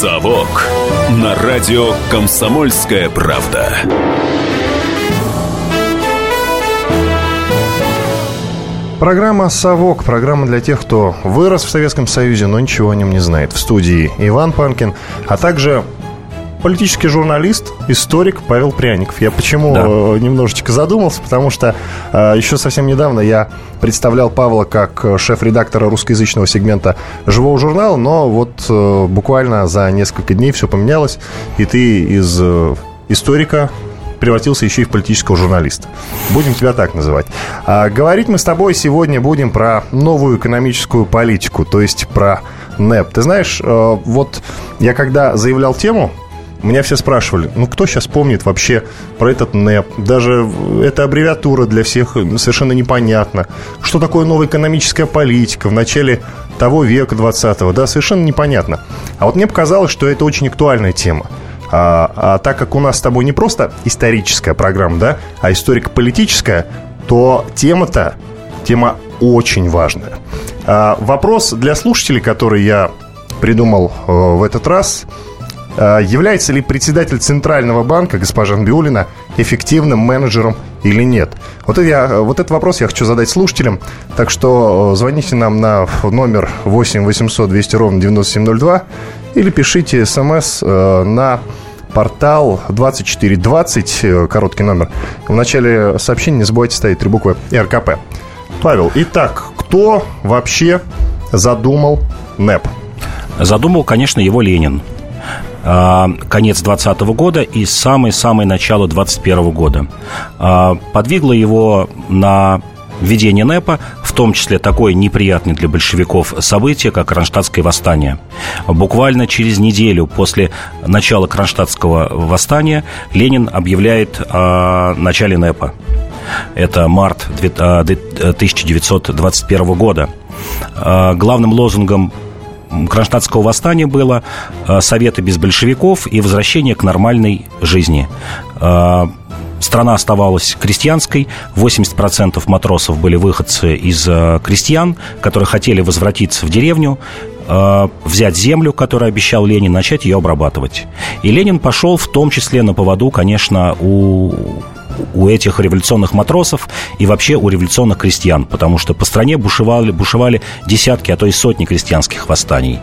«Совок» на радио «Комсомольская правда». Программа «Совок», программа для тех, кто вырос в Советском Союзе, но ничего о нем не знает. В студии Иван Панкин, а также политический журналист, историк Павел Пряников. Я почему да. Э, немножечко задумался, потому что э, еще совсем недавно я представлял Павла как шеф-редактора русскоязычного сегмента «Живого журнала», но вот э, буквально за несколько дней все поменялось, и ты из э, историка превратился еще и в политического журналиста. Будем тебя так называть. А, говорить мы с тобой сегодня будем про новую экономическую политику, то есть про НЭП. Ты знаешь, э, вот я когда заявлял тему, меня все спрашивали, ну кто сейчас помнит вообще про этот НЭП? Даже эта аббревиатура для всех совершенно непонятна. Что такое новая экономическая политика в начале того века 20-го? Да, совершенно непонятно. А вот мне показалось, что это очень актуальная тема. А, а так как у нас с тобой не просто историческая программа, да, а историко-политическая, то тема-то, тема очень важная. А, вопрос для слушателей, который я придумал э, в этот раз – является ли председатель Центрального банка, госпожа Нбиулина, эффективным менеджером или нет? Вот, я, вот этот вопрос я хочу задать слушателям. Так что э, звоните нам на номер 8 800 200 ровно 9702 или пишите смс э, на портал 2420, э, короткий номер. В начале сообщения не забывайте ставить три буквы РКП. Павел, итак, кто вообще задумал НЭП? Задумал, конечно, его Ленин. А, конец 20 года и самое-самое начало 21 года. А, подвигло его на введение НЭПа, в том числе такое неприятное для большевиков событие, как Кронштадтское восстание. Буквально через неделю после начала Кронштадтского восстания Ленин объявляет о начале НЭПа. Это март 1921 года. А, главным лозунгом Кронштадтского восстания было э, «Советы без большевиков» и возвращение к нормальной жизни. Э, страна оставалась крестьянской, 80% матросов были выходцы из э, крестьян, которые хотели возвратиться в деревню, взять землю, которую обещал Ленин, начать ее обрабатывать. И Ленин пошел в том числе на поводу, конечно, у у этих революционных матросов и вообще у революционных крестьян, потому что по стране бушевали, бушевали десятки, а то и сотни крестьянских восстаний.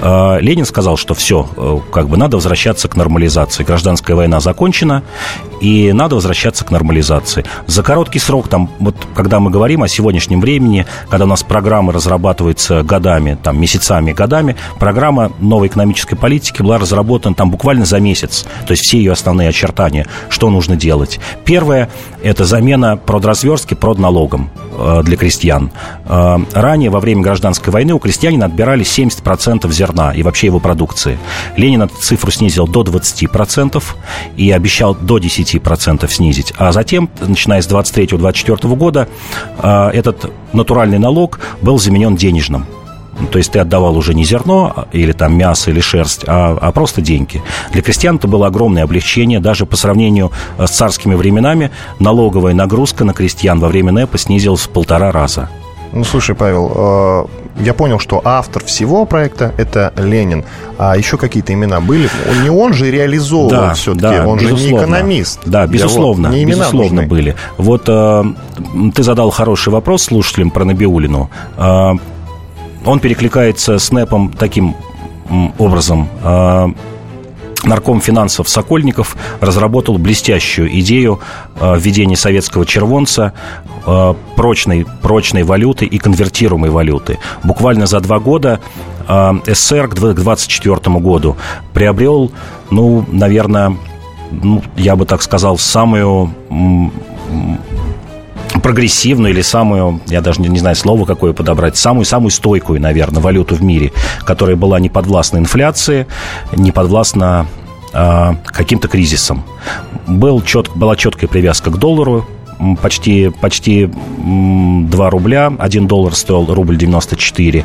А, Ленин сказал, что все, э, как бы надо возвращаться к нормализации. Гражданская война закончена, и надо возвращаться к нормализации. За короткий срок, там, вот, когда мы говорим о сегодняшнем времени, когда у нас программы разрабатываются годами, там, месяцами, годами, программа новой экономической политики была разработана там буквально за месяц. То есть все ее основные очертания, что нужно делать. Первое – это замена продразверстки продналогом э, для крестьян. Э, ранее, во время гражданской войны, у крестьянина отбирали 70% зерна и вообще его продукции. Ленин эту цифру снизил до 20% и обещал до 10% снизить. А затем, начиная с 23-24 года, э, этот натуральный налог был заменен денежным. Ну, то есть ты отдавал уже не зерно а, или там мясо или шерсть, а, а просто деньги. Для крестьян это было огромное облегчение. Даже по сравнению э, с царскими временами налоговая нагрузка на крестьян во время НЭПа снизилась в полтора раза. Ну, слушай, Павел, э, я понял, что автор всего проекта – это Ленин. А еще какие-то имена были? Не он же реализовывал да, все-таки, да, он безусловно. же не экономист. Да, безусловно, не безусловно нужны. были. Вот э, ты задал хороший вопрос слушателям про Набиулину. Э, он перекликается с НЭПом таким образом. Нарком финансов Сокольников разработал блестящую идею а, введения советского червонца, а, прочной, прочной валюты и конвертируемой валюты. Буквально за два года СССР к 2024 году приобрел, ну, наверное, ну, я бы так сказал, самую прогрессивную или самую, я даже не, знаю слово какое подобрать, самую-самую стойкую, наверное, валюту в мире, которая была не подвластна инфляции, не подвластна э, каким-то кризисам. Был чет, была четкая привязка к доллару, почти, почти 2 рубля, 1 доллар стоил рубль 94.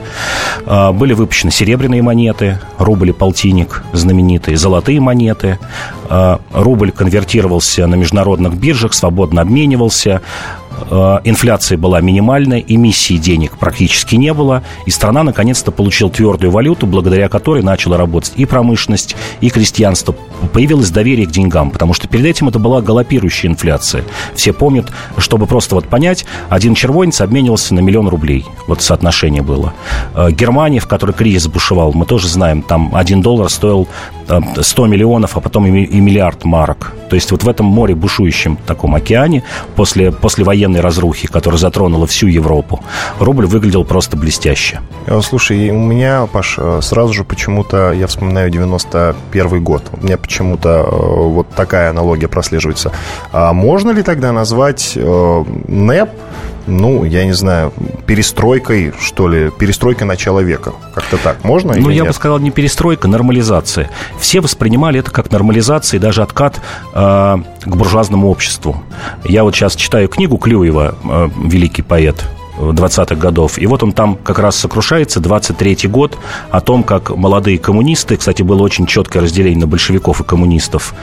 А, были выпущены серебряные монеты, рубль и полтинник знаменитые, золотые монеты. А, рубль конвертировался на международных биржах, свободно обменивался. Э, инфляция была минимальная, эмиссии денег практически не было, и страна наконец-то получила твердую валюту, благодаря которой начала работать и промышленность, и крестьянство. Появилось доверие к деньгам, потому что перед этим это была галопирующая инфляция. Все помнят, чтобы просто вот понять, один червонец обменивался на миллион рублей. Вот соотношение было. Э, Германия, в которой кризис бушевал, мы тоже знаем, там один доллар стоил 100 миллионов, а потом и миллиард марок. То есть вот в этом море, бушующем таком океане, после, после военной разрухи, которая затронула всю Европу, рубль выглядел просто блестяще. Э, слушай, у меня, Паш, э, сразу же почему-то, я вспоминаю 91 год. У меня почему-то э, вот такая аналогия прослеживается. А можно ли тогда назвать НЭП ну, я не знаю, перестройкой, что ли, перестройкой начала века. Как-то так. Можно Ну, я нет? бы сказал, не перестройка, нормализация. Все воспринимали это как нормализация и даже откат э, к буржуазному обществу. Я вот сейчас читаю книгу Клюева, э, великий поэт, 20-х годов. И вот он там как раз сокрушается, 23-й год, о том, как молодые коммунисты, кстати, было очень четкое разделение на большевиков и коммунистов.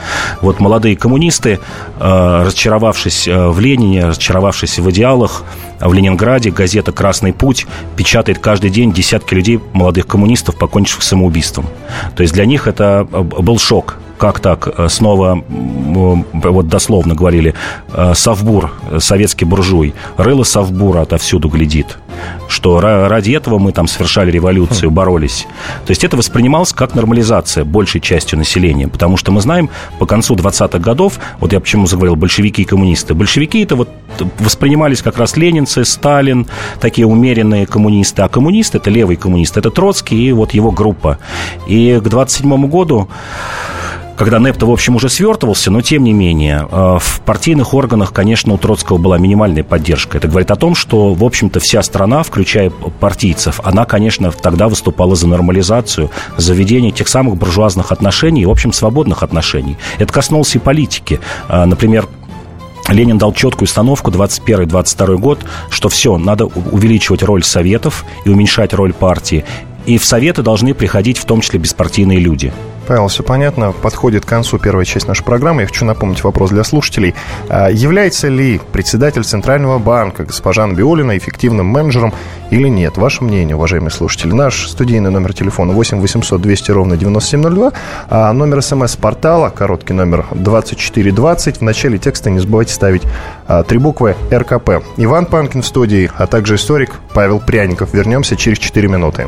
Вот молодые коммунисты, э, разочаровавшись э, в Ленине, разочаровавшись в идеалах, в Ленинграде газета «Красный путь» печатает каждый день десятки людей, молодых коммунистов, покончивших самоубийством. То есть для них это э, был шок как так, э, снова, вот дословно говорили, э, Совбур, советский буржуй, рыло Совбура отовсюду глядит, что ради этого мы там совершали революцию, боролись. То есть это воспринималось как нормализация большей частью населения, потому что мы знаем, по концу 20-х годов, вот я почему заговорил, большевики и коммунисты, большевики это вот воспринимались как раз ленинцы, Сталин, такие умеренные коммунисты, а коммунисты это левый коммунист, это Троцкий и вот его группа. И к 27 году когда НЭП-то, в общем, уже свертывался, но тем не менее, э, в партийных органах, конечно, у Троцкого была минимальная поддержка. Это говорит о том, что, в общем-то, вся страна, включая партийцев, она, конечно, тогда выступала за нормализацию, за введение тех самых буржуазных отношений и, в общем, свободных отношений. Это коснулось и политики. Э, например, Ленин дал четкую установку 21-22 год, что все, надо увеличивать роль советов и уменьшать роль партии. И в советы должны приходить в том числе беспартийные люди. Павел, все понятно. Подходит к концу первая часть нашей программы. Я хочу напомнить вопрос для слушателей. А, является ли председатель Центрального банка госпожа Биолина эффективным менеджером или нет? Ваше мнение, уважаемые слушатели. Наш студийный номер телефона 8 800 200 ровно 9702, а номер смс-портала, короткий номер 2420. В начале текста не забывайте ставить а, три буквы РКП. Иван Панкин в студии, а также историк Павел Пряников. Вернемся через 4 минуты.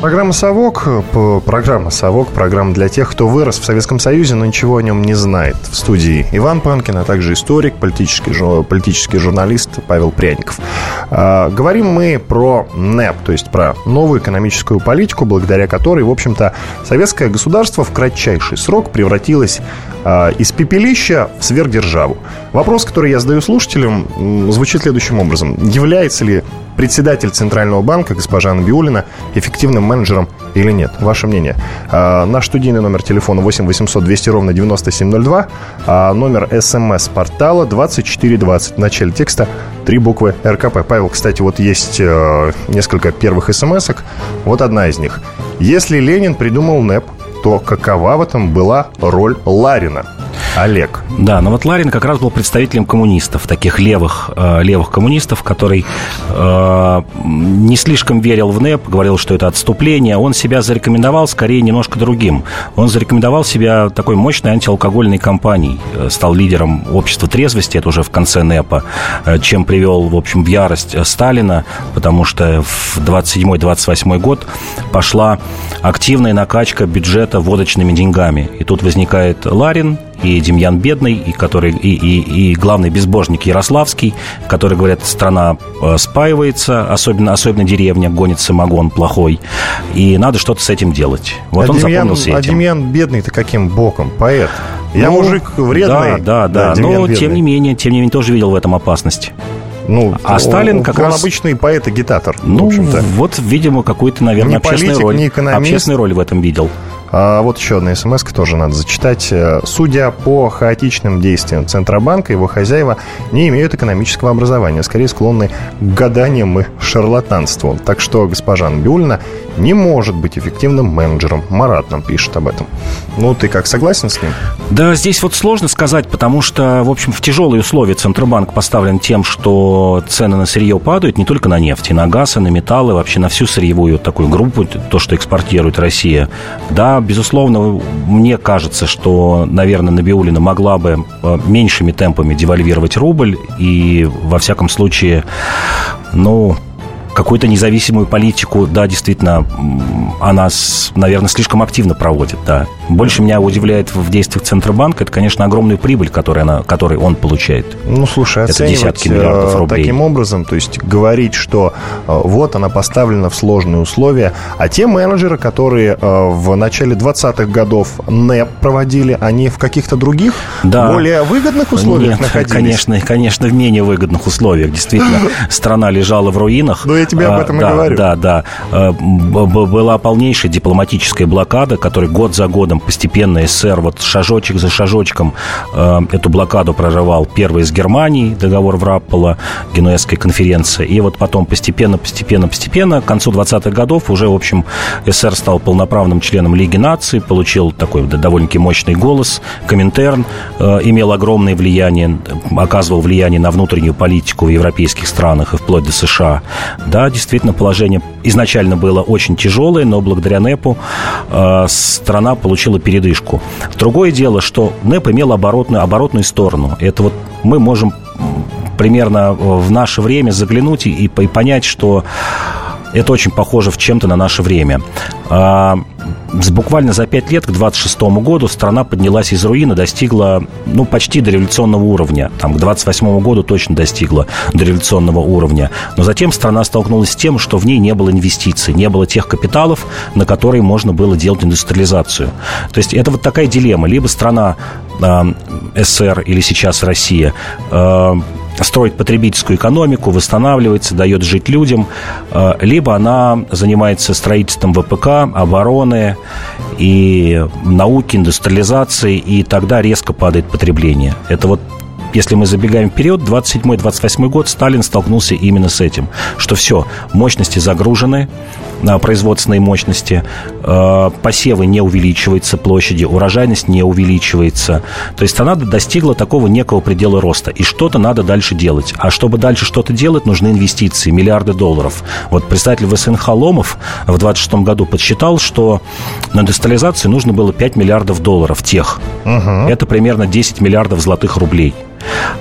Программа «Совок», программа «Совок», программа для тех, кто вырос в Советском Союзе, но ничего о нем не знает. В студии Иван Панкин, а также историк, политический, политический журналист Павел Пряников. А, говорим мы про НЭП, то есть про новую экономическую политику, благодаря которой, в общем-то, советское государство в кратчайший срок превратилось а, из пепелища в сверхдержаву. Вопрос, который я задаю слушателям, звучит следующим образом. Является ли председатель Центрального банка госпожа Анбиулина эффективным менеджером или нет? Ваше мнение. А, наш студийный номер телефона 8 800 200 ровно 9702, а номер смс-портала 2420. В начале текста три буквы РКП. Павел, кстати, вот есть э, несколько первых смс -ок. Вот одна из них. Если Ленин придумал НЭП, то какова в этом была роль Ларина? Олег. Да, но вот Ларин как раз был представителем коммунистов, таких левых, э, левых коммунистов, который э, не слишком верил в НЭП, говорил, что это отступление. Он себя зарекомендовал скорее немножко другим. Он зарекомендовал себя такой мощной антиалкогольной компанией, э, стал лидером общества трезвости, это уже в конце НЭПа, э, чем привел, в общем, в ярость э, Сталина, потому что в 27-28 год пошла активная накачка бюджета водочными деньгами. И тут возникает Ларин, и Демьян Бедный, и, который, и, и, и главный безбожник Ярославский, который говорят, страна э, спаивается, особенно, особенно деревня, гонит самогон плохой, и надо что-то с этим делать. Вот а он Демьян, запомнился а этим. Демьян Бедный-то каким боком? Поэт. Я Ну, мужик вредный. Да, да, да. Демьян но, Бедный. тем не менее, тем не менее, тоже видел в этом опасность. Ну, А Сталин как он раз- обычный поэт-агитатор, в Ну, общем-то. вот, видимо, какую-то, наверное, Не общественную политик, роль. не экономист. Общественную роль в этом видел. А вот еще одна смс тоже надо зачитать. Э, Судя по хаотичным действиям Центробанка, его хозяева не имеют экономического образования, скорее склонны к гаданиям и шарлатанству. Так что госпожа Набиулина не может быть эффективным менеджером. Марат нам пишет об этом. Ну, ты как, согласен с ним? Да, здесь вот сложно сказать, потому что, в общем, в тяжелые условия Центробанк поставлен тем, что цены на сырье падают не только на нефть, и на газ, и на металлы, вообще на всю сырьевую такую группу, то, что экспортирует Россия. Да, безусловно, мне кажется, что, наверное, Набиулина могла бы э, меньшими темпами девальвировать рубль, и, во всяком случае, ну, какую-то независимую политику, да, действительно, она, наверное, слишком активно проводит, да. Больше меня удивляет в действиях Центробанка, это, конечно, огромную прибыль, которую, она, которую он получает. Ну, слушай, Это десятки миллиардов э, рублей. таким образом, то есть говорить, что э, вот она поставлена в сложные условия, а те менеджеры, которые э, в начале 20-х годов НЭП проводили, они в каких-то других, Да. более выгодных условиях Нет, находились? конечно, конечно, в менее выгодных условиях. Действительно, страна лежала в руинах. Ну, я тебе об А, этом и да, говорю. Да, да. Б- Была полнейшая дипломатическая блокада, которая год за годом постепенно СССР, вот шажочек за шажочком э, эту блокаду прорывал. Первый из Германии, договор Враппола, Генуэзская конференция. И вот потом постепенно, постепенно, постепенно, к концу 20-х годов уже, в общем, СССР стал полноправным членом Лиги наций, получил такой да, довольно-таки мощный голос. Коминтерн э, имел огромное влияние, оказывал влияние на внутреннюю политику в европейских странах и вплоть до США. Да, действительно, положение изначально было очень тяжелое, но благодаря НЭПу э, страна получила передышку. Другое дело, что НЭП имел оборотную, оборотную сторону. Это вот мы можем примерно в наше время заглянуть и, и понять, что это очень похоже в чем-то на наше время. А, буквально за пять лет, к 26 году, страна поднялась из руины, достигла ну, почти до революционного уровня. Там, к 28 году точно достигла до революционного уровня. Но затем страна столкнулась с тем, что в ней не было инвестиций, не было тех капиталов, на которые можно было делать индустриализацию. То есть это вот такая дилемма. Либо страна э, СССР или сейчас Россия э, строит потребительскую экономику, восстанавливается, дает жить людям, э, либо она занимается строительством ВПК, обороны и науки, индустриализации, и тогда резко падает потребление. Это вот если мы забегаем вперед, 27-28 год Сталин столкнулся именно с этим, что все, мощности загружены, а, производственные мощности, э, посевы не увеличиваются площади, урожайность не увеличивается. То есть страна достигла такого некого предела роста, и что-то надо дальше делать. А чтобы дальше что-то делать, нужны инвестиции, миллиарды долларов. Вот представитель ВСНХ Ломов в 26 году подсчитал, что на индустриализацию нужно было 5 миллиардов долларов тех. Это примерно 10 миллиардов злотых рублей.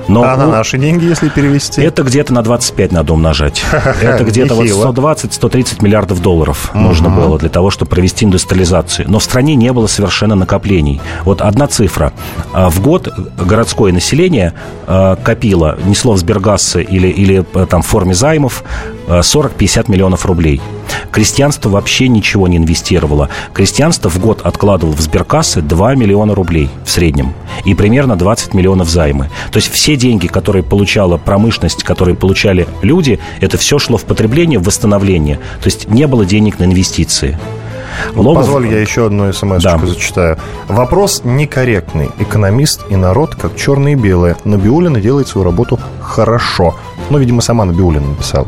Но А на у- наши деньги, если перевести? это где-то на 25 надо умножать. Это где-то вот Нехило. 120-130 миллиардов долларов нужно было для того, чтобы провести индустриализацию. Но в стране не было совершенно накоплений. Вот одна цифра. А, В год городское население а, копило, несло в сбергассы или, или а, там в форме займов 40-50 миллионов рублей. Крестьянство вообще ничего не инвестировало. Крестьянство в год откладывало в сберкассы 2 миллиона рублей в среднем. И примерно 20 миллионов займы. То есть все деньги, которые получала промышленность, которые получали люди, это все шло в потребление, в восстановление. То есть не было денег на инвестиции. Ломов- Позволь, я еще одну смс Да. зачитаю. Вопрос некорректный. Экономист и народ как черные и белые. Набиулина делает свою работу хорошо. Ну, видимо, сама Набиулина написала.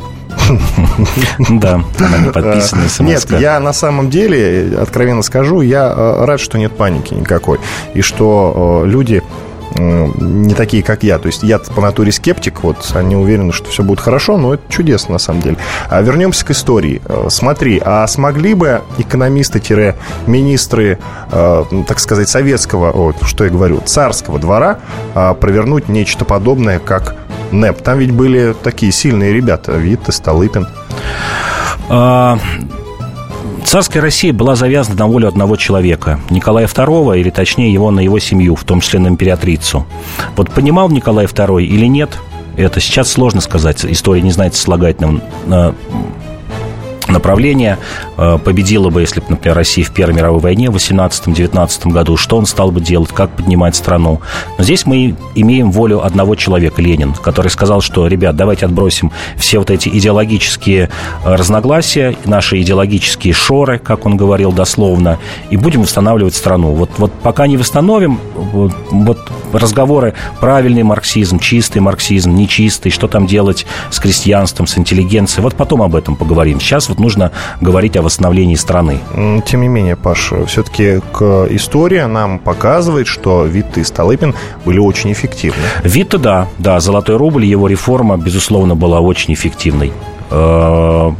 Да, она не подписана Нет, я на самом деле, откровенно скажу, я э, рад, что нет паники никакой. И что э, люди не такие, как я. То есть я по натуре скептик, вот они уверены, что все будет хорошо, но это чудесно на самом деле. А вернемся к истории. Э, смотри, а смогли бы экономисты-министры, э, так сказать, советского, о, что я говорю, царского двора э, провернуть нечто подобное, как НЭП? Там ведь были такие сильные ребята, Витте, Столыпин. А, Царская Россия была завязана на волю одного человека, Николая II, или точнее его на его семью, в том числе на императрицу. Вот понимал Николай II или нет, это сейчас сложно сказать. История не знает слагательным направление э, победила бы, если бы, например, Россия в Первой мировой войне в 18-19 году, что он стал бы делать, как поднимать страну. Но здесь мы имеем волю одного человека, Ленин, который сказал, что, ребят, давайте отбросим все вот эти идеологические э, разногласия, наши идеологические шоры, как он говорил дословно, и будем восстанавливать страну. Вот, вот пока не восстановим, вот, вот разговоры правильный марксизм, чистый марксизм, нечистый, что там делать с крестьянством, с интеллигенцией, вот потом об этом поговорим. Сейчас вот нужно говорить о восстановлении страны. Тем не менее, Паш, все-таки история нам показывает, что Витте и Столыпин были очень эффективны. Витте, да, да, золотой рубль, его реформа, безусловно, была очень эффективной. Э,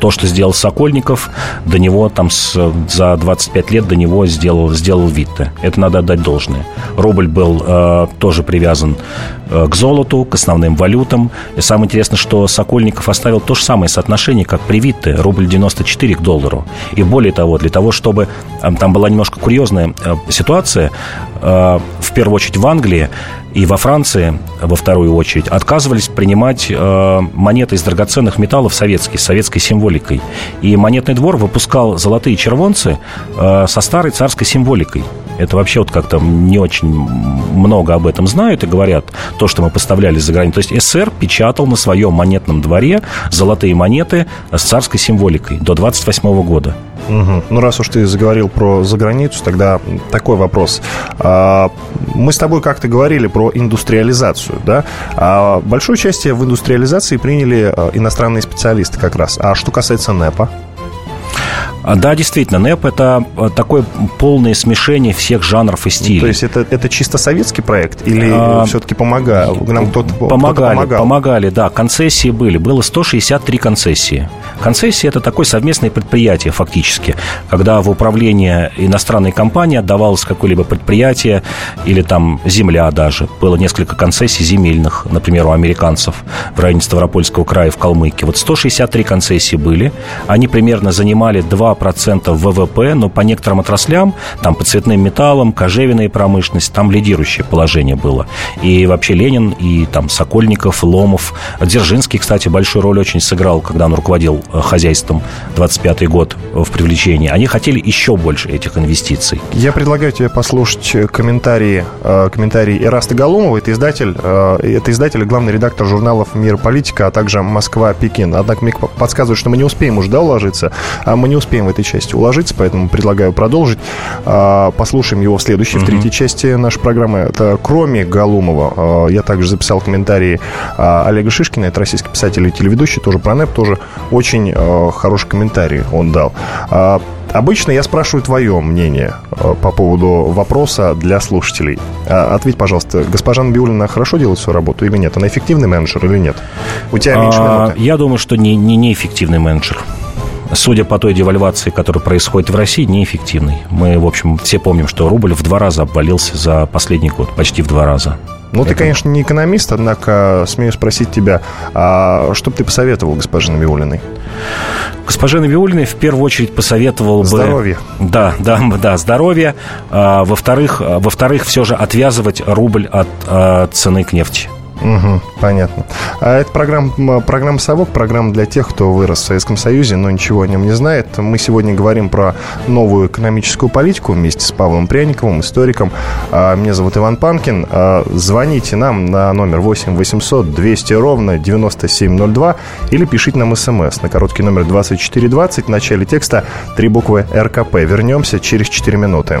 то, что сделал Сокольников, до него там с, за 25 лет до него сделал, сделал Витте. Это надо отдать должное. Рубль был э, тоже привязан э, к золоту, к основным валютам. И самое интересное, что Сокольников оставил то же самое соотношение, как при Витте. Рубль 94 к доллару. И более того, для того, чтобы... Э, там была немножко курьезная э, ситуация. Э, в первую очередь в Англии и во Франции, во вторую очередь, отказывались принимать э, монеты из драгоценных металлов советские, с советской символикой. И монетный двор выпускал золотые червонцы э, со старой царской символикой. Это вообще вот как-то не очень много об этом знают и говорят то, что мы поставляли за границу. То есть СССР печатал на своем монетном дворе золотые монеты с царской символикой до 28 года. Угу. Ну, раз уж ты заговорил про заграницу, тогда такой вопрос. А, мы с тобой как-то говорили про индустриализацию, да? А большое участие в индустриализации приняли а, иностранные специалисты как раз. А что касается НЭПа? А, да, действительно, НЭП – это а, такое полное смешение всех жанров и стилей. То есть это, это чисто советский проект или а, все-таки помогал? Нам кто-то, помогали, кто помогал? Помогали, да. Концессии были. Было 163 концессии. Концессии – это такое совместное предприятие фактически, когда в управление иностранной компании отдавалось какое-либо предприятие или там земля даже. Было несколько концессий земельных, например, у американцев в районе Ставропольского края в Калмыкии. Вот 163 концессии были. Они примерно занимали 2% ВВП, но по некоторым отраслям, там по цветным металлам, кожевенная промышленность, там лидирующее положение было. И вообще Ленин, и там Сокольников, Ломов, Дзержинский, кстати, большую роль очень сыграл, когда он руководил э, хозяйством 25-й год в привлечении. Они хотели еще больше этих инвестиций. Я предлагаю тебе послушать комментарии, э, комментарии Ираста Галумова. Это издатель, э, это издатель и главный редактор журналов «Мир политика», а также «Москва-Пекин». Однако мне подсказывают, что мы не успеем уже да, уложиться, а мы не успеем в этой части уложиться, поэтому предлагаю продолжить. А, послушаем его в следующей, в третьей части нашей программы. Это кроме Галумова, а, я также записал комментарии а, Олега Шишкина, это российский писатель и телеведущий, тоже про НЭП, тоже очень хороший комментарий он дал. Обычно я спрашиваю твое мнение по поводу вопроса для слушателей. Ответь, пожалуйста, госпожа Набиулина хорошо делает свою работу или нет? Она эффективный менеджер или нет? У тебя меньше минуты. Я думаю, что не, не, не эффективный менеджер судя по той девальвации, которая происходит в России, неэффективный. Мы, в общем, все помним, что рубль в два раза обвалился за последний год, почти в два раза. Ну, Это... ты, конечно, не экономист, однако смею спросить тебя, а что бы ты посоветовал госпоже Набиулиной? Госпоже Набиулиной в первую очередь посоветовал здоровье. бы... Здоровье. Да, да, да, здоровье. А, во-вторых, во-вторых, все же отвязывать рубль от а, цены к нефти. Угу, понятно. А это программа, программа «Совок», программа для тех, кто вырос в Советском Союзе, но ничего о нем не знает. Мы сегодня говорим про новую экономическую политику вместе с Павлом Пряниковым, историком. А, меня зовут Иван Панкин. А, звоните нам на номер 8 800 200 ровно 9702 или пишите нам смс на короткий номер 2420 в начале текста три буквы РКП. Вернемся через 4 минуты.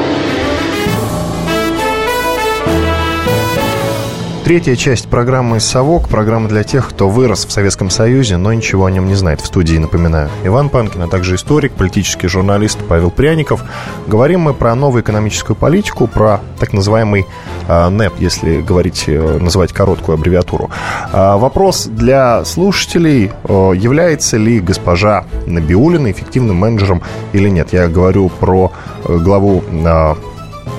Третья часть программы «Совок» – программа для тех, кто вырос в Советском Союзе, но ничего о нем не знает. В студии, напоминаю, Иван Панкин, а также историк, политический журналист Павел Пряников. Говорим мы про новую экономическую политику, про так называемый э, НЭП, если говорить, э, называть короткую аббревиатуру. Э, вопрос для слушателей, э, является ли госпожа Набиулина эффективным менеджером или нет. Я говорю про э, главу э,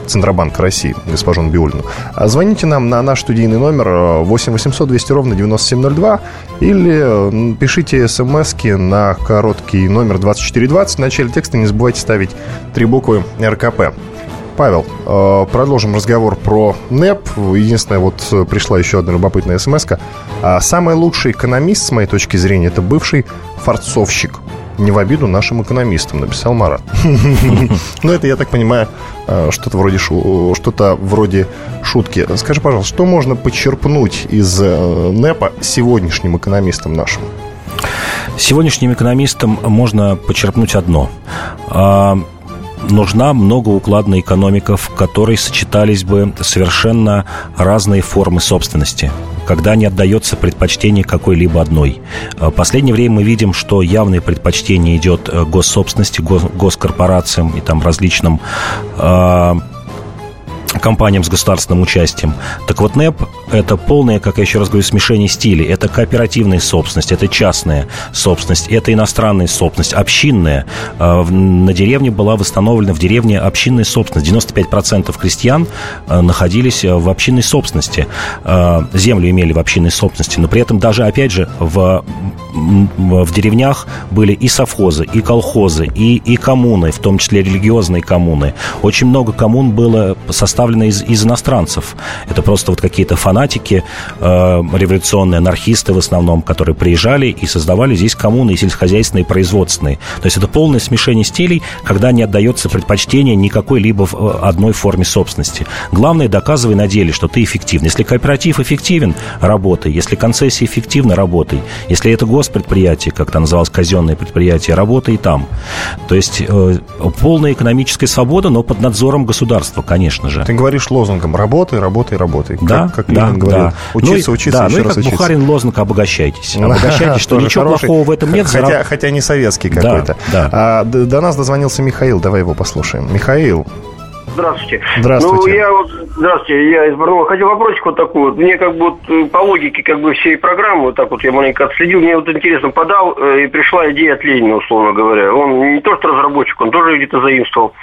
Центробанка России, госпожу Набиулину. А звоните нам на наш студийный номер 8 800 200 ровно 9702 или пишите смс на короткий номер 2420. В начале текста не забывайте ставить три буквы РКП. Павел, э, продолжим разговор про НЭП. Единственное, вот пришла еще одна любопытная смс -ка. А самый лучший экономист, с моей точки зрения, это бывший форцовщик. Не в обиду нашим экономистам, написал Марат. Ну, это, я так понимаю, э, что-то вроде, что-то вроде шутки. Скажи, пожалуйста, что можно почерпнуть из э, НЭПа сегодняшним экономистам нашим? Сегодняшним экономистам можно почерпнуть одно а, нужна многоукладная экономика, в которой сочетались бы совершенно разные формы собственности когда не отдается предпочтение какой-либо одной. В последнее время мы видим, что явное предпочтение идет госсобственности, госкорпорациям и там различным а, компаниям с государственным участием. Так вот, НЭП – это полное, как я еще раз говорю, смешение стилей. Это кооперативная собственность, это частная собственность, это иностранная собственность, общинная. А, на деревне была восстановлена в деревне общинная собственность. 95% крестьян а, находились в общинной собственности. А, землю имели в общинной собственности, но при этом даже, опять же, в, в деревнях были и совхозы, и колхозы, и, и коммуны, в том числе религиозные коммуны. Очень много коммун было составлено из, из иностранцев. Это просто вот какие-то фанатики, э, революционные анархисты в основном, которые приезжали и создавали здесь коммуны и сельскохозяйственные, и производственные. То есть это полное смешение стилей, когда не отдается предпочтение никакой либо э, одной форме собственности. Главное, доказывай на деле, что ты эффективен. Если кооператив эффективен, работай. Если концессия эффективна, работай. Если это госпредприятие, как это называлось, казенное предприятие, работай там. То есть э, полная экономическая свобода, но под надзором государства, конечно же. Ты говоришь лозунгом «работай, работай, работай». Да, как, как да, Ленин говорил. Да. Учиться, ну, учиться, да, еще ну и раз как учиться. Бухарин лозунг «обогащайтесь». Обогащайтесь, что ничего хороший, плохого в этом нет. Хотя, зараб... хотя не советский какой-то. да. А, до нас дозвонился Михаил, давай его послушаем. Михаил, Здравствуйте. Здравствуйте. Ну, я вот, здравствуйте, я из Барнаула. Хотел вопросик вот такой вот. Мне как бы вот э, по логике как бы всей программы, вот так вот я маленько отследил, мне вот интересно, подал, э, и пришла идея от Ленина, условно говоря. Он не то что разработчик, он тоже где-то заимствовал.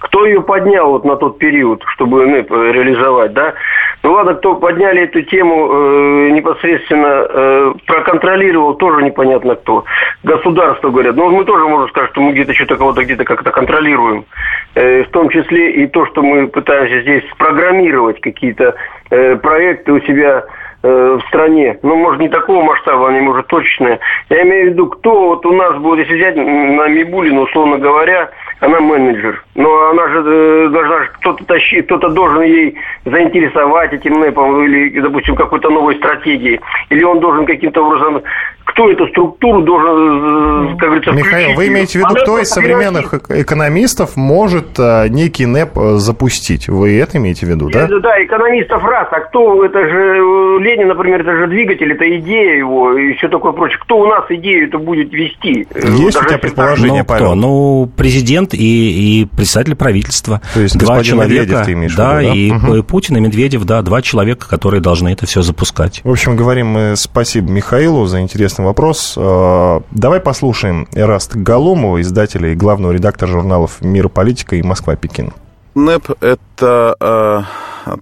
Кто ее поднял вот на тот период, чтобы НЭП э, реализовать, да? Ну ладно, кто подняли эту тему э, непосредственно, э, проконтролировал, тоже непонятно кто. Государство, говорят. Но мы тоже можем сказать, что мы где-то что-то кого-то где-то как-то контролируем. Э, в том числе и то, что мы пытаемся здесь спрограммировать какие-то э, проекты у себя э, в стране. Ну, может, не такого масштаба, они, может, точечные. Я имею в виду, кто вот у нас будет, если взять на Мибулину, условно говоря, она менеджер. Но она же э, должна же кто-то тащить, кто-то должен ей заинтересовать этим НЭПом или, допустим, какой-то новой стратегией. Или он должен каким-то образом кто эту структуру должен, э, как говорится, Михаил, включить. вы имеете в виду, Она кто из современных э- экономистов может э, некий НЭП э, запустить? Вы это имеете в виду, да? Да, да, экономистов раз. А кто, это же э, Ленин, например, это же двигатель, это идея его и все такое прочее. Кто у нас идею это будет вести? Э, Есть у тебя предположение, Ну, Павел? кто? Ну, президент и, и председатель правительства. То есть два господин человека, Медведев ты имеешь в да, виду, да? и Мгм. Путин и Медведев, да, два человека, которые должны это все запускать. В общем, говорим мы спасибо Михаилу за интересный вопрос. Э, Давай послушаем Эраст Галумова, издателя и главного редактора журналов «Мир, политика» и «Москва-Пекин». НЭП – это э,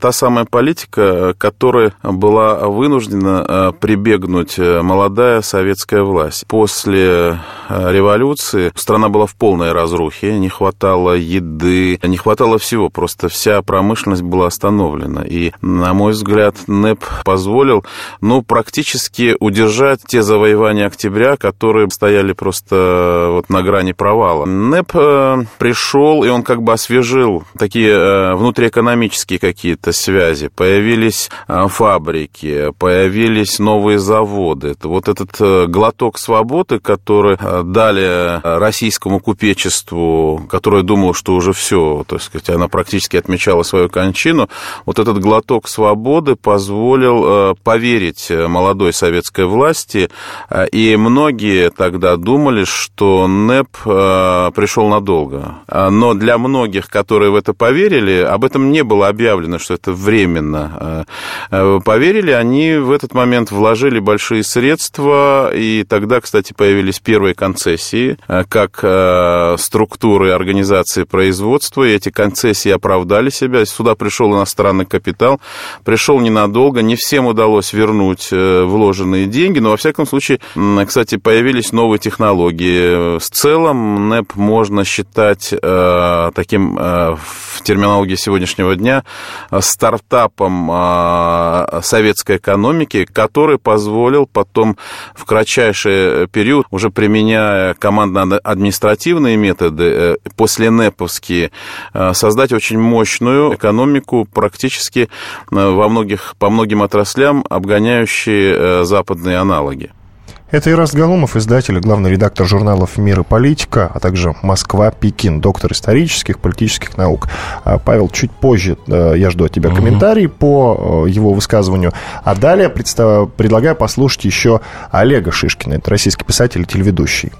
та самая политика, которой была вынуждена прибегнуть молодая советская власть. После революции страна была в полной разрухе, не хватало еды, не хватало всего, просто вся промышленность была остановлена. И, на мой взгляд, НЭП позволил, ну, практически удержать те завоевания октября, которые стояли просто вот на грани провала. НЭП э, пришел, и он как бы освежил такие э, внутриэкономические какие-то связи. Появились э, фабрики, появились новые заводы. Вот этот глоток свободы, который дали российскому купечеству, которое думало, что уже все, то есть она практически отмечала свою кончину, вот этот глоток свободы позволил поверить молодой советской власти, и многие тогда думали, что НЭП пришел надолго. Но для многих, которые в это поверили, об этом не было объявлено, что это временно. Поверили, они в этот момент вложили большие средства, и тогда, кстати, появились первые концессии, как структуры организации производства, и эти концессии оправдали себя. Сюда пришел иностранный капитал, пришел ненадолго, не всем удалось вернуть вложенные деньги, но, во всяком случае, кстати, появились новые технологии. В целом, НЭП можно считать э, таким, э, в терминологии сегодняшнего дня, стартапом э, советской экономики, который позволил потом в кратчайший период, уже применяя командно-административные методы, э, после НЭПовские, э, создать очень мощную экономику, практически э, во многих, по многим отраслям обгоняющие э, западные аналоги. Это Ираст Галумов, издатель и главный редактор журналов «Мир и политика», а также «Москва-Пекин», доктор исторических, политических наук. А, Павел, чуть позже э, я жду от тебя комментарий по э, его высказыванию. А далее предлагаю послушать еще Олега Шишкина, это российский писатель и телеведущий.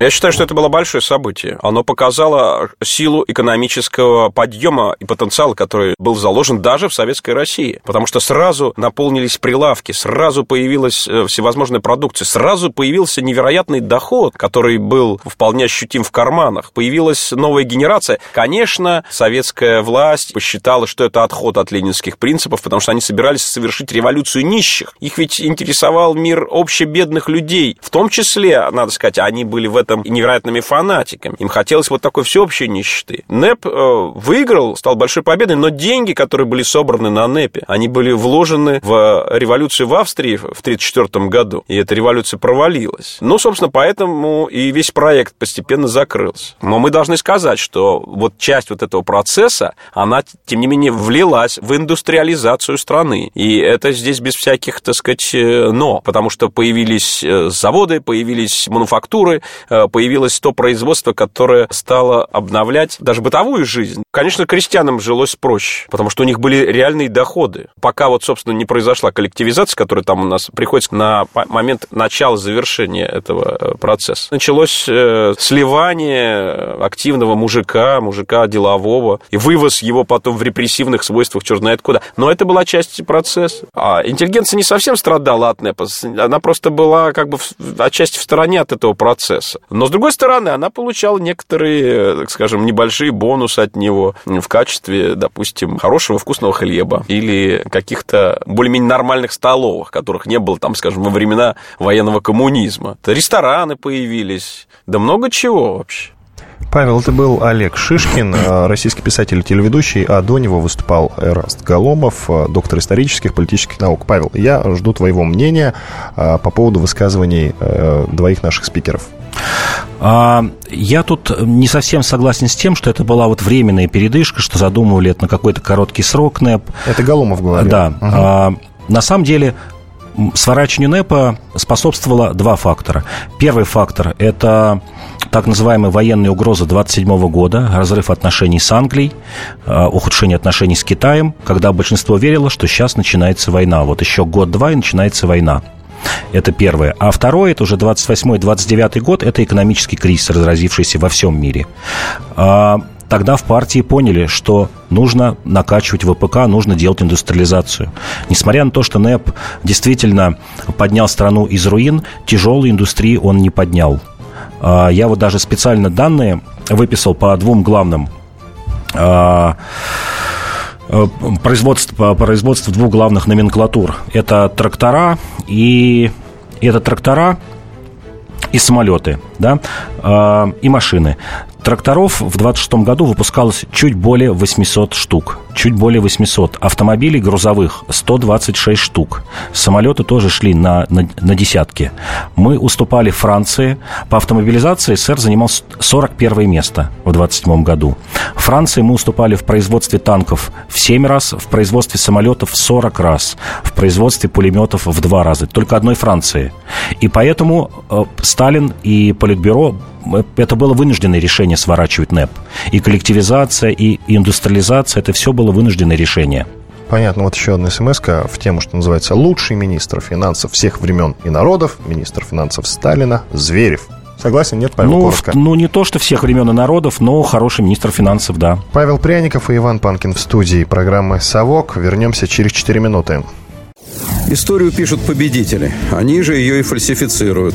Я считаю, что это было большое событие. Оно показало силу экономического подъема и потенциала, который был заложен даже в Советской России. Потому что сразу наполнились прилавки, сразу появилась э, всевозможная продукция, сразу появился невероятный доход, который был вполне ощутим в карманах. Появилась новая генерация. Конечно, советская власть посчитала, что это отход от ленинских принципов, потому что они собирались совершить революцию нищих. Их ведь интересовал мир общебедных людей. В том числе, надо сказать, они были в этом невероятными фанатиками. Им хотелось вот такой всеобщей нищеты. НЭП э, выиграл, стал большой победой, но деньги, которые были собраны на НЭПе, они были вложены в революцию в Австрии в 1934 году, и эта революция провалилась. Ну, собственно, поэтому и весь проект постепенно закрылся. Но мы должны сказать, что вот часть вот этого процесса, она, тем не менее, влилась в индустриализацию страны. И это здесь без всяких, так сказать, э, но, потому что появились э, заводы, появились мануфактуры, Э, появилось то производство, которое стало обновлять даже бытовую жизнь. Конечно, крестьянам жилось проще, потому что у них были реальные доходы. Пока вот, собственно, не произошла коллективизация, которая там у нас приходится на момент начала завершения этого э, процесса. Началось э, сливание активного мужика, мужика делового, и вывоз его потом в репрессивных свойствах, черт знает куда. Но это была часть процесса. А интеллигенция не совсем страдала от НЭПа, она просто была как бы отчасти в стороне от этого процесса. Но, с другой стороны, она получала некоторые, так скажем, небольшие бонусы от него в качестве, допустим, хорошего вкусного хлеба или каких-то более-менее нормальных столовых, которых не было, там, скажем, во времена военного коммунизма. Рестораны появились, да много чего вообще. Павел, это был Олег Шишкин, э, российский писатель и телеведущий, а до него выступал Эраст Галомов, э, доктор исторических политических наук. Павел, я жду твоего мнения э, по поводу высказываний двоих наших спикеров. А, я тут не совсем согласен с тем, что это была вот временная передышка, что задумывали это на какой-то короткий срок НЭП. Это Голомов говорил. Да. Угу. На самом деле сворачиванию НЭПа способствовало два фактора. Первый фактор – это так называемая военная угроза 27 года, разрыв отношений с Англией, а, ухудшение отношений с Китаем, когда большинство верило, что сейчас начинается война. Вот еще год-два и начинается война. Это первое. А второе, это уже 28-29 год, это экономический кризис, разразившийся во всем мире. А, тогда в партии поняли, что нужно накачивать ВПК, нужно делать индустриализацию. Несмотря на то, что НЭП действительно поднял страну из руин, тяжелой индустрии он не поднял. А, я вот даже специально данные выписал по двум главным а, производство, производство двух главных номенклатур. Это трактора и это трактора и самолеты, да, э, и машины. Тракторов в 26 году выпускалось чуть более 800 штук. Чуть более 800. Автомобилей грузовых 126 штук. Самолеты тоже шли на, на, на десятки. Мы уступали Франции. По автомобилизации СССР занимал 41 место в 27 году. Франции мы уступали в производстве танков в 7 раз, в производстве самолетов в 40 раз, в производстве пулеметов в 2 раза. Только одной Франции. И поэтому э, Сталин и Политбюро это было вынужденное решение сворачивать НЭП. И коллективизация, и индустриализация, это все было вынужденное решение. Понятно, вот еще одна смс в тему, что называется «Лучший министр финансов всех времен и народов, министр финансов Сталина Зверев». Согласен, нет, Павел ну, коротко? В, ну, не то, что всех времен и народов, но хороший министр финансов, да. Павел Пряников и Иван Панкин в студии программы «Совок». Вернемся через 4 минуты. Историю пишут победители. Они же ее и фальсифицируют.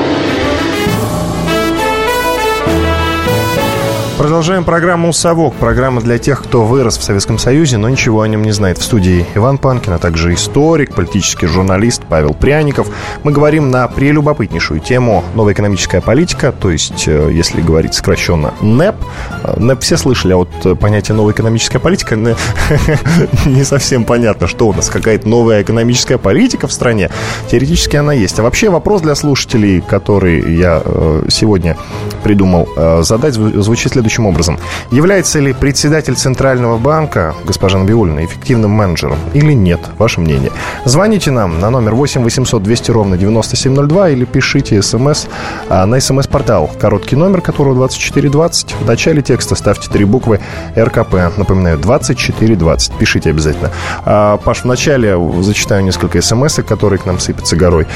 Продолжаем программу «Совок». Программа для тех, кто вырос в Советском Союзе, но ничего о нем не знает. В студии Иван Панкин, а также историк, политический журналист Павел Пряников. Мы говорим на прелюбопытнейшую тему «Новая экономическая политика», то есть, э, если говорить сокращенно, НЭП. Э, НЭП все слышали, а вот понятие «новая экономическая политика» не совсем понятно, что у нас, какая-то новая экономическая политика в стране. Теоретически она есть. А вообще вопрос для слушателей, который я э, сегодня придумал задать, звучит следующим следующим образом. Является ли председатель Центрального банка, госпожа Набиулина, эффективным менеджером или нет? Ваше мнение. Звоните нам на номер 8 800 200 ровно 9702 или пишите смс а, на смс-портал. Короткий номер, которого 2420. В начале текста ставьте три буквы РКП. Напоминаю, 2420. Пишите обязательно. А, Паш, в начале зачитаю несколько смс, которые к нам сыпятся горой.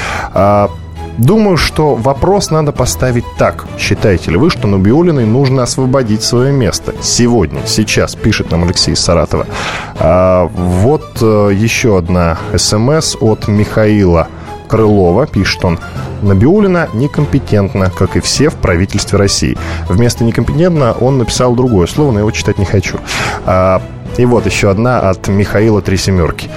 Думаю, что вопрос надо поставить так. Считаете ли вы, что Нубиулиной нужно освободить свое место? Сегодня, сейчас, пишет нам Алексей Саратова. А, вот а, еще одна смс от Михаила Крылова. Пишет он. Набиулина некомпетентна, как и все в правительстве России. Вместо некомпетентно он написал другое слово, но я его читать не хочу. А, и вот еще одна от Михаила Три Семерки.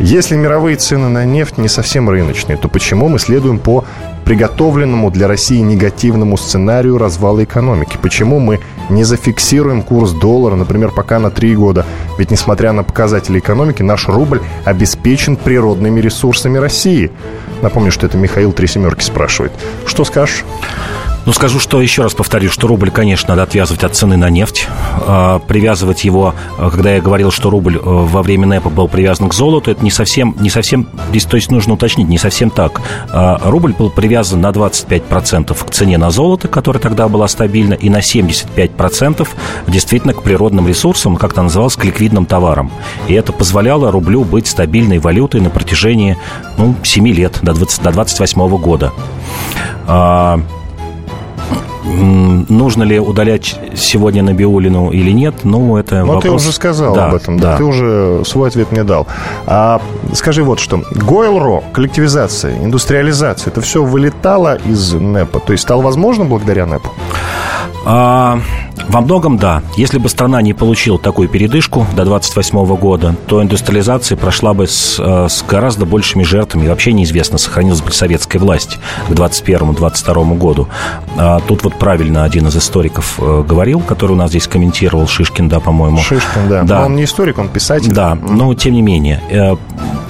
Если мировые цены на нефть не совсем рыночные, то почему мы следуем по приготовленному для России негативному сценарию развала экономики? Почему мы не зафиксируем курс доллара, например, пока на три года? Ведь, несмотря на показатели экономики, наш рубль обеспечен природными ресурсами России. Напомню, что это Михаил Три Семерки спрашивает. Что скажешь? Ну, скажу, что еще раз повторю, что рубль, конечно, надо отвязывать от цены на нефть. Э, привязывать его, э, когда я говорил, что рубль э, во время НЭПа был привязан к золоту, это не совсем, не совсем, здесь, то есть нужно уточнить, не совсем так. Рубль был привязан на 25% к цене на золото, которая тогда была стабильна, и на 75% действительно к природным ресурсам, как это называлось, к ликвидным товарам. И это позволяло рублю быть стабильной валютой на протяжении ну, 7 лет, до, 20, до 28 года нужно ли удалять сегодня Набиулину или нет, ну, это Но вопрос... ты уже сказал да, об этом, да. Ты уже свой ответ мне дал. А скажи вот что. Гойл-Ро, коллективизация, индустриализация, это все вылетало из НЭПа? То есть стало возможно благодаря НЭПу? А, во многом да. Если бы страна не получила такую передышку до 28 года, то индустриализация прошла бы с, э, с гораздо большими жертвами. И вообще неизвестно, сохранилась бы советская власть к 21-22 году. А тут вот правильно один из историков э, говорил, который у нас здесь комментировал, Шишкин, да, по-моему. Шишкин, да. да. Но он не историк, он писатель. Да, но тем не менее.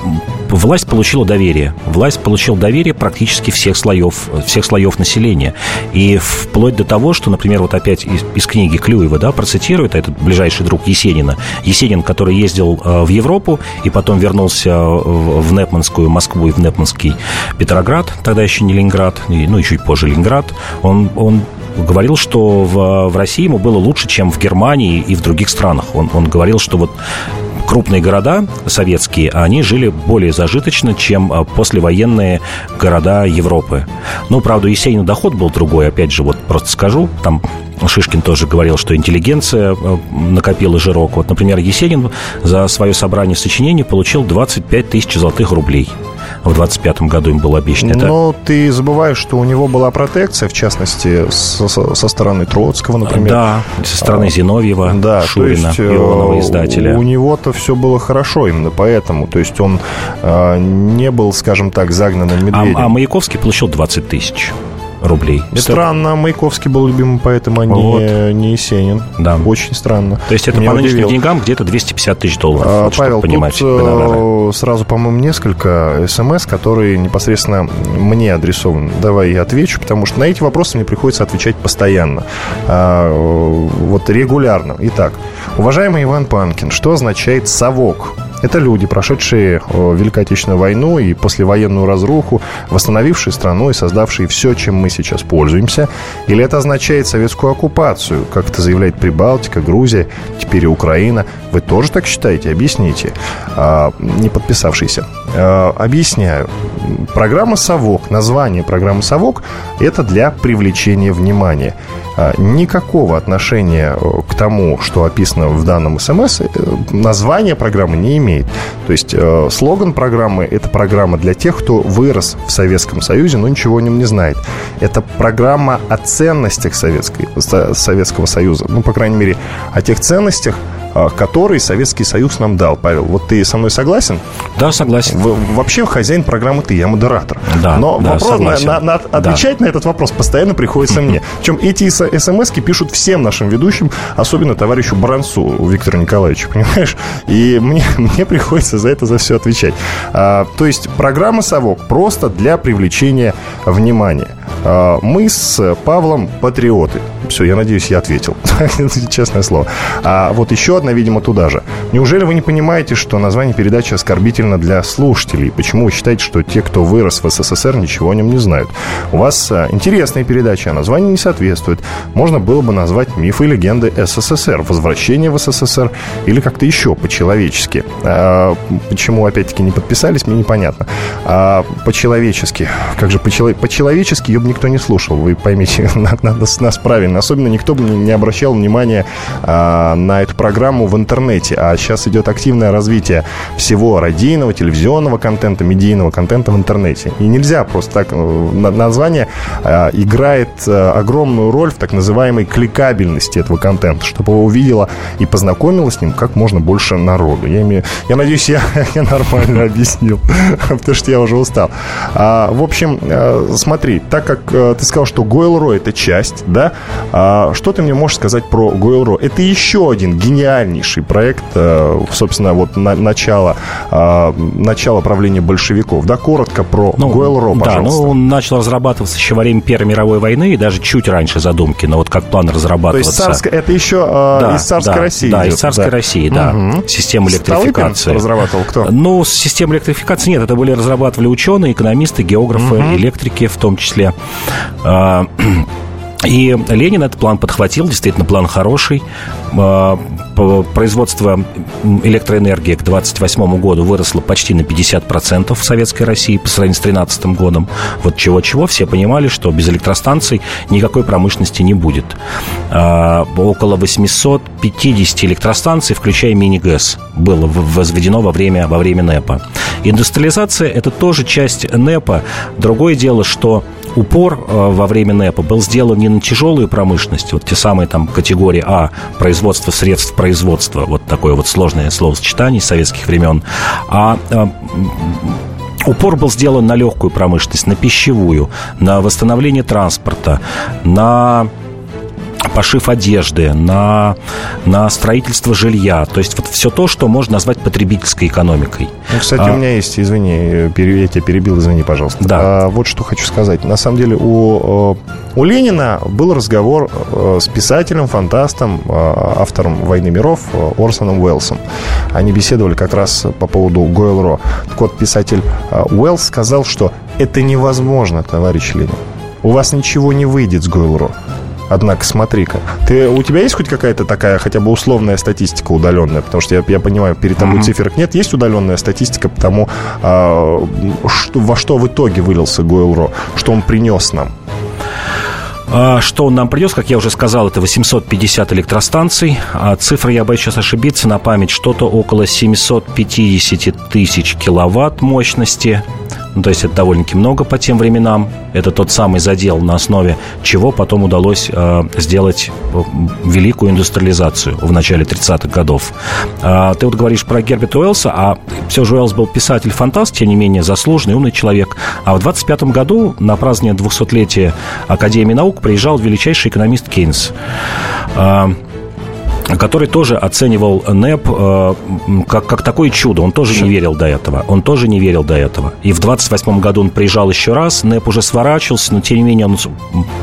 Э, власть получила доверие. Власть получила доверие практически всех слоев, всех слоев населения. И вплоть до того, что, например, вот опять из, из книги Клюева, да, процитирует этот ближайший друг Есенина. Есенин, который ездил э, в Европу и потом вернулся в Непманскую Москву и в Непманский Петроград, тогда еще не Ленинград, ну и чуть позже Ленинград, он, он говорил, что в, в России ему было лучше, чем в Германии и в других странах. Он, он говорил, что вот крупные города советские, они жили более зажиточно, чем а, послевоенные города Европы. Ну, правда, у Есенина доход был другой, опять же, вот просто скажу, там Шишкин тоже говорил, что интеллигенция а, накопила жирок. Вот, например, Есенин за свое собрание сочинений получил 25 тысяч золотых рублей в 25 году им было обещано. Но это... ты забываешь, что у него была протекция, в частности, со, со стороны Троцкого, например. Да, со стороны а, Зиновьева, да, Шурина, то есть, Ионова, э, издателя. У него-то все было хорошо именно поэтому. То есть он э, не был, скажем так, загнанным медведем. А, а Маяковский получил 20 тысяч рублей. Странно, Маяковский был любимым поэтом, а вот. не, не Есенин. Да. Очень странно. То есть это Меня по нынешним удивил. деньгам где-то 250 тысяч долларов. А, вот, Павел, понимать, тут гонорары. сразу, по-моему, несколько смс, которые непосредственно мне адресованы. Давай я отвечу, потому что на эти вопросы мне приходится отвечать постоянно. А, вот регулярно. Итак, уважаемый Иван Панкин, что означает «совок»? Это люди, прошедшие Великую Отечественную войну и послевоенную разруху, восстановившие страну и создавшие все, чем мы сейчас пользуемся? Или это означает советскую оккупацию, как это заявляет Прибалтика, Грузия, теперь и Украина? Вы тоже так считаете? Объясните. А, не подписавшийся. А, объясняю. Программа «Совок», название программы «Совок» — это для привлечения внимания. А, никакого отношения к тому, что описано в данном СМС, э, название программы не имеет. То есть э, слоган программы – это программа для тех, кто вырос в Советском Союзе, но ничего о нем не знает. Это программа о ценностях Советской, Советского Союза. Ну, по крайней мере, о тех ценностях, который Советский Союз нам дал. Павел, вот ты со мной согласен? Да, согласен. В, вообще хозяин программы ты, я модератор. Да, Но да, вопрос, на, на, на, отвечать да. на этот вопрос постоянно приходится мне. Причем эти смс пишут всем нашим ведущим, особенно товарищу Бранцу Виктору Николаевичу, понимаешь? И мне, мне приходится за это за все отвечать. А, то есть программа «Совок» просто для привлечения внимания. А, мы с Павлом патриоты. Все, я надеюсь, я ответил. Честное слово. А вот еще одна, видимо, туда же. Неужели вы не понимаете, что название передачи оскорбительно для слушателей? Почему вы считаете, что те, кто вырос в СССР, ничего о нем не знают? У вас а, интересная передача, а название не соответствует. Можно было бы назвать «Мифы и легенды СССР», «Возвращение в СССР» или как-то еще по-человечески. А, почему, опять-таки, не подписались, мне непонятно. А, по-человечески. Как же по-человечески ее бы никто не слушал, вы поймите нас, нас правильно. Особенно никто бы не обращал внимания а, на эту программу в интернете. А сейчас идет активное развитие всего радийного, телевизионного контента, медийного контента в интернете. И нельзя просто так... Э, название а, играет а, огромную роль в так называемой кликабельности этого контента, чтобы его увидела и познакомилась с ним как можно больше народу. Я, имею, я надеюсь, я, я нормально объяснил, потому что я уже устал. А, в общем, а, смотри, так как э, ты сказал, что Гойл-Ро это часть, да, а, что ты мне можешь сказать про Гойл-Ро? Это еще один гениальнейший проект, э, собственно, вот на, начало, а, начало правления большевиков. Да, коротко про ну, Гойл-Ро, пожалуйста. Да, ну, он начал разрабатываться еще во время Первой мировой войны и даже чуть раньше задумки, но вот как план разрабатываться. То есть царская, это еще э, да, из царской да, России Да, идет, из царской да. России, да. Угу. Система электрификации. Столыпин разрабатывал кто? Ну, систему электрификации нет, это были разрабатывали ученые, экономисты, географы, угу. электрики в том числе. А, и Ленин этот план подхватил, действительно, план хороший. А, производство электроэнергии к 28 году выросло почти на 50% в Советской России по сравнению с 2013 годом. Вот чего-чего, все понимали, что без электростанций никакой промышленности не будет. А, около 850 электростанций, включая мини-ГЭС, было возведено во время, во время НЭПа. Индустриализация – это тоже часть НЭПа. Другое дело, что упор э, во время НЭПа был сделан не на тяжелую промышленность, вот те самые там категории А, производство средств производства, вот такое вот сложное словосочетание советских времен, а э, упор был сделан на легкую промышленность, на пищевую, на восстановление транспорта, на пошив одежды, на, на строительство жилья. То есть вот все то, что можно назвать потребительской экономикой. Ну, кстати, а... у меня есть, извини, я тебя перебил, извини, пожалуйста. Да. А, вот что хочу сказать. На самом деле у, у Ленина был разговор с писателем, фантастом, автором «Войны миров» Орсоном Уэллсом. Они беседовали как раз по поводу Гойл-Ро. Так вот, писатель Уэллс сказал, что это невозможно, товарищ Ленин. У вас ничего не выйдет с Гойл-Ро. Однако, смотри-ка, ты, у тебя есть хоть какая-то такая хотя бы условная статистика удаленная? Потому что я, я понимаю, перед тобой mm-hmm. циферок нет. Есть удаленная статистика по тому, а, что, во что в итоге вылился Гойл-Ро, что он принес нам? А, что он нам принес, как я уже сказал, это 850 электростанций. А цифры, я боюсь сейчас ошибиться, на память что-то около 750 тысяч киловатт мощности. Ну, то есть это довольно-таки много по тем временам. Это тот самый задел, на основе чего потом удалось э, сделать э, великую индустриализацию в начале 30-х годов. Э, ты вот говоришь про Герберта Уэллса, а все же Уэллс был писатель-фантаст, тем не менее заслуженный, умный человек. А в 25 году на празднование 200-летия Академии наук приезжал величайший экономист Кейнс. Э, который тоже оценивал НЭП э, как, как такое чудо. Он тоже не верил до этого. Он тоже не верил до этого. И в 28 году он приезжал еще раз, НЭП уже сворачивался, но тем не менее он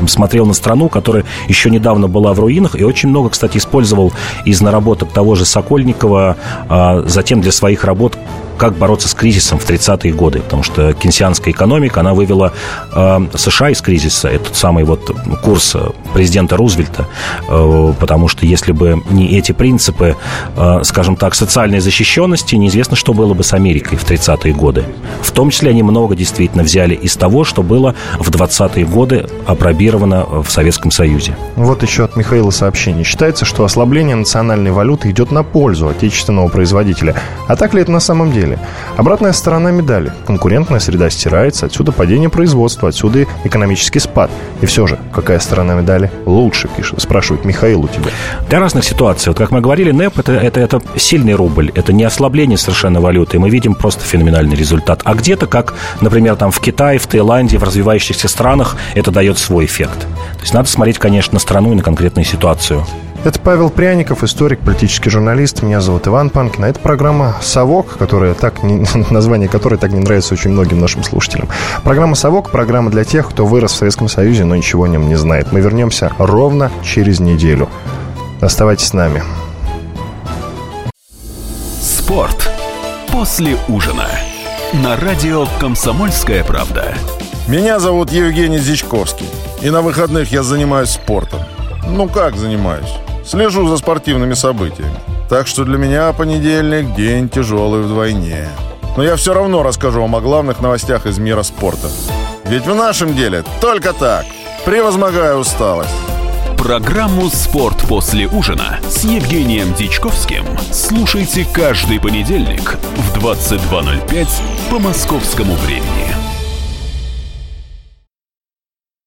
смотрел на страну, которая еще недавно была в руинах, и очень много, кстати, использовал из наработок того же Сокольникова, а затем для своих работ как бороться с кризисом в 30-е годы, потому что кенсианская экономика, она вывела э, США из кризиса, этот самый вот курс президента Рузвельта, э, потому что если бы не эти принципы, э, скажем так, социальной защищенности, неизвестно, что было бы с Америкой в 30-е годы. В том числе они много действительно взяли из того, что было в 20-е годы опробировано в Советском Союзе. Вот еще от Михаила сообщение. Считается, что ослабление национальной валюты идет на пользу отечественного производителя. А так ли это на самом деле? Деле. Обратная сторона медали. Конкурентная среда стирается, отсюда падение производства, отсюда экономический спад. И все же, какая сторона медали лучше, пишет, спрашивает Михаил у тебя. Для разных ситуаций. Вот как мы говорили, НЭП это, это, это сильный рубль, это не ослабление совершенно валюты. Мы видим просто феноменальный результат. А где-то, как, например, там в Китае, в Таиланде, в развивающихся странах, это дает свой эффект. То есть надо смотреть, конечно, на страну и на конкретную ситуацию. Это Павел Пряников, историк, политический журналист. Меня зовут Иван Панкин. А это программа «Совок», которая так не, название которой так не нравится очень многим нашим слушателям. Программа «Совок» – программа для тех, кто вырос в Советском Союзе, но ничего о нем не знает. Мы вернемся ровно через неделю. Оставайтесь с нами. Спорт после ужина на радио «Комсомольская правда». Меня зовут Евгений Зичковский. И на выходных я занимаюсь спортом. Ну как занимаюсь? Слежу за спортивными событиями. Так что для меня понедельник – день тяжелый вдвойне. Но я все равно расскажу вам о главных новостях из мира спорта. Ведь в нашем деле только так, превозмогая усталость. Программу «Спорт после ужина» с Евгением Дичковским слушайте каждый понедельник в 22.05 по московскому времени.